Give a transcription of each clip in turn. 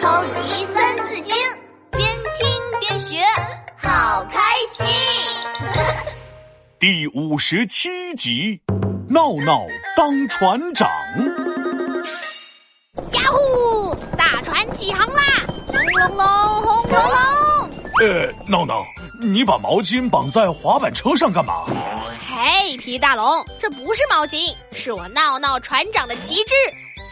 超级三字经，边听边学，好开心。第五十七集，闹闹当船长。呀呼！大船起航啦！轰隆隆，轰隆隆。呃，闹闹，你把毛巾绑在滑板车上干嘛？嘿，皮大龙，这不是毛巾，是我闹闹船长的旗帜。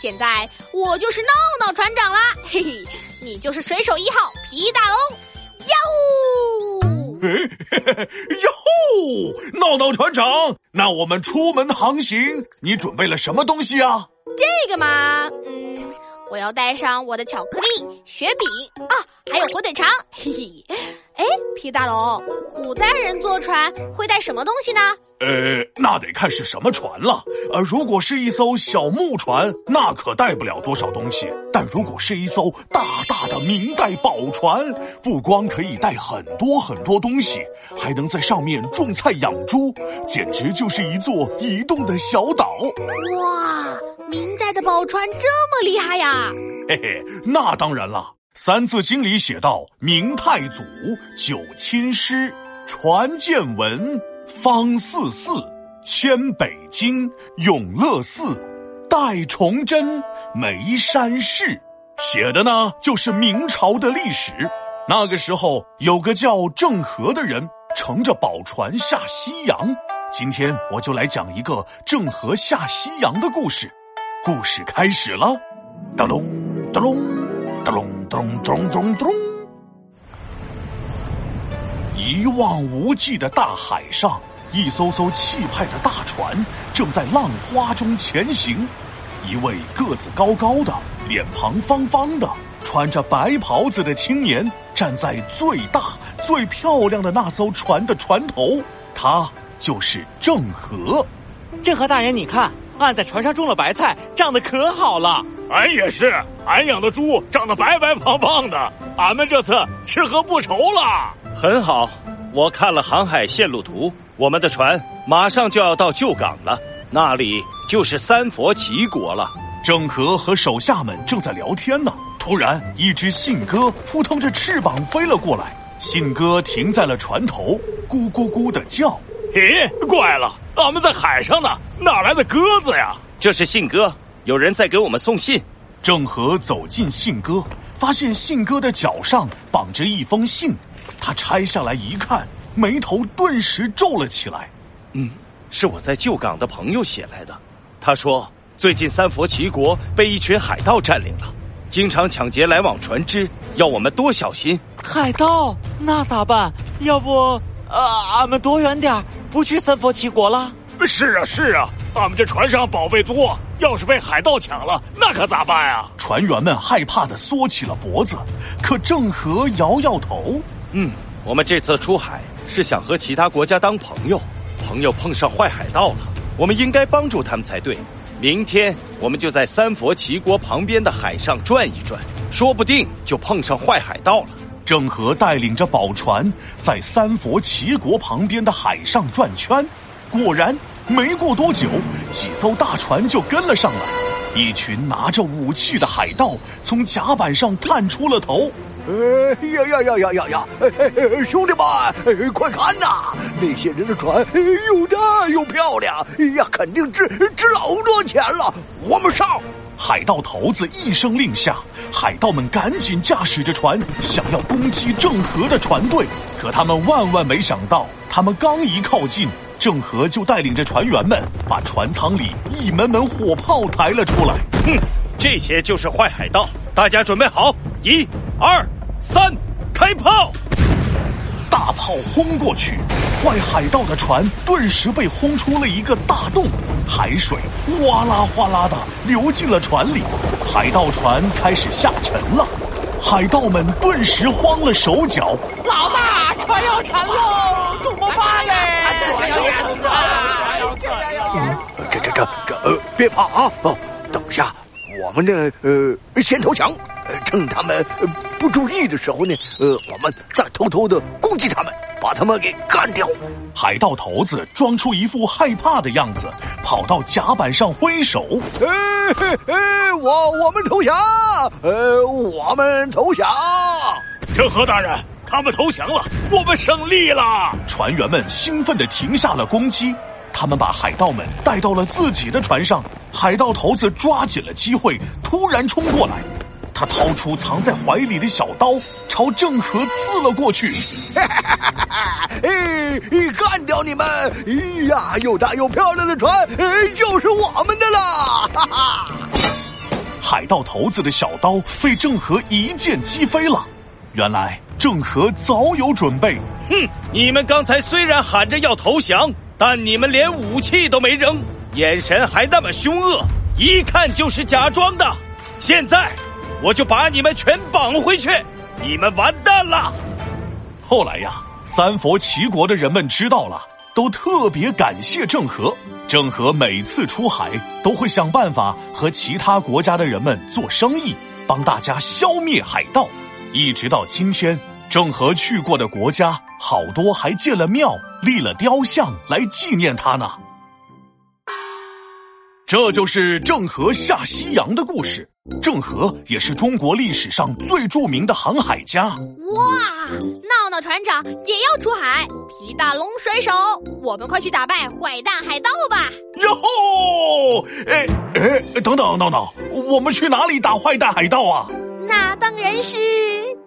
现在我就是闹闹船长啦，嘿嘿，你就是水手一号皮大龙。呀呼！哎，哟吼！闹闹船长，那我们出门航行，你准备了什么东西啊？这个嘛，嗯，我要带上我的巧克力、雪饼啊，还有火腿肠。嘿嘿，哎，皮大龙，古代人坐船会带什么东西呢？呃，那得看是什么船了。呃，如果是一艘小木船，那可带不了多少东西；但如果是一艘大大的明代宝船，不光可以带很多很多东西，还能在上面种菜养猪，简直就是一座移动的小岛。哇，明代的宝船这么厉害呀！嘿嘿，那当然了，《三字经》里写道：“明太祖，九亲师，传见闻。”方四寺、迁北京、永乐寺、戴崇祯、眉山市，写的呢就是明朝的历史。那个时候有个叫郑和的人乘着宝船下西洋。今天我就来讲一个郑和下西洋的故事。故事开始了，哒隆哒隆哒隆哒隆哒隆哒隆咚。一望无际的大海上，一艘艘气派的大船正在浪花中前行。一位个子高高的、脸庞方方的、穿着白袍子的青年站在最大、最漂亮的那艘船的船头，他就是郑和。郑和大人，你看，俺在船上种了白菜，长得可好了。俺也是，俺养的猪长得白白胖胖的，俺们这次吃喝不愁了。很好，我看了航海线路图，我们的船马上就要到旧港了，那里就是三佛齐国了。郑和和手下们正在聊天呢，突然，一只信鸽扑腾着翅膀飞了过来，信鸽停在了船头，咕咕咕的叫。咦，怪了，俺们在海上呢，哪来的鸽子呀？这是信鸽，有人在给我们送信。郑和走进信鸽，发现信鸽的脚上绑着一封信。他拆下来一看，眉头顿时皱了起来。嗯，是我在旧港的朋友写来的。他说，最近三佛齐国被一群海盗占领了，经常抢劫来往船只，要我们多小心。海盗？那咋办？要不，呃，俺们躲远点不去三佛齐国了。是啊，是啊，俺们这船上宝贝多，要是被海盗抢了，那可咋办啊？船员们害怕的缩起了脖子，可郑和摇摇头。嗯，我们这次出海是想和其他国家当朋友，朋友碰上坏海盗了，我们应该帮助他们才对。明天我们就在三佛齐国旁边的海上转一转，说不定就碰上坏海盗了。郑和带领着宝船在三佛齐国旁边的海上转圈，果然没过多久，几艘大船就跟了上来。一群拿着武器的海盗从甲板上探出了头。哎呀呀呀呀呀呀！兄弟们，快看呐！那些人的船又大又漂亮，呀，肯定值值老多钱了。我们上！海盗头子一声令下，海盗们赶紧驾驶着船，想要攻击郑和的船队。可他们万万没想到，他们刚一靠近，郑和就带领着船员们把船舱里一门门火炮抬了出来。哼，这些就是坏海盗！大家准备好，一、二。三，开炮！大炮轰过去，坏海盗的船顿时被轰出了一个大洞，海水哗啦哗啦的流进了船里，海盗船开始下沉了。海盗们顿时慌了手脚，老大，船要沉喽，怎么办呢？船要沉了！船要沉了！这这这这，呃，别怕啊！哦，等下我们呢，呃，先投降。趁他们不注意的时候呢，呃，我们再偷偷的攻击他们，把把他们给干掉。海盗头子装出一副害怕的样子，跑到甲板上挥手：“哎哎，我我们投降！呃，我们投降！”郑和大人，他们投降了，我们胜利了！船员们兴奋地停下了攻击，他们把海盗们带到了自己的船上。海盗头子抓紧了机会，突然冲过来。他掏出藏在怀里的小刀，朝郑和刺了过去。哎，干掉你们！哎呀，又大又漂亮的船，就是我们的啦！哈哈！海盗头子的小刀被郑和一剑击飞了。原来郑和早有准备。哼，你们刚才虽然喊着要投降，但你们连武器都没扔，眼神还那么凶恶，一看就是假装的。现在。我就把你们全绑回去，你们完蛋了。后来呀，三佛齐国的人们知道了，都特别感谢郑和。郑和每次出海都会想办法和其他国家的人们做生意，帮大家消灭海盗。一直到今天，郑和去过的国家好多还建了庙、立了雕像来纪念他呢。这就是郑和下西洋的故事。郑和也是中国历史上最著名的航海家。哇，闹闹船长也要出海，皮大龙水手，我们快去打败坏蛋海盗吧！哟吼！哎哎，等等，闹闹，我们去哪里打坏蛋海盗啊？那当然是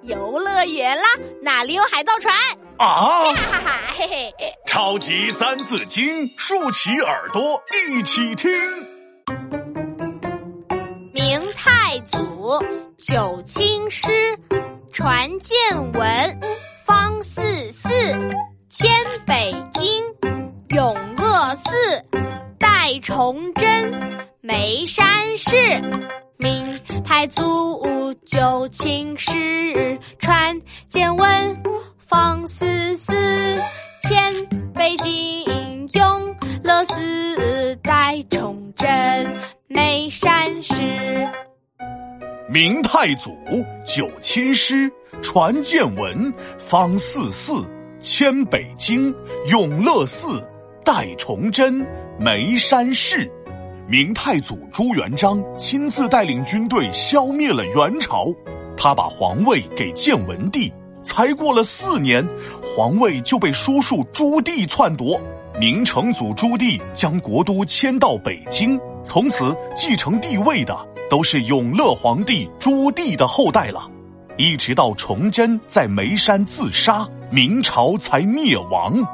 游乐园啦，那里有海盗船啊！哈哈，嘿嘿！超级三字经，竖起耳朵一起听。九卿诗，传见闻，方四四，迁北京，永乐寺，代崇祯，眉山市。明太祖九卿诗，传见闻，方四四，迁北京，永乐寺，代崇祯，眉山市。明太祖九卿师，传建文，方四四，迁北京，永乐寺，代崇祯，眉山市。明太祖朱元璋亲自带领军队消灭了元朝，他把皇位给建文帝。才过了四年，皇位就被叔叔朱棣篡夺。明成祖朱棣将国都迁到北京，从此继承帝位的都是永乐皇帝朱棣的后代了。一直到崇祯在眉山自杀，明朝才灭亡。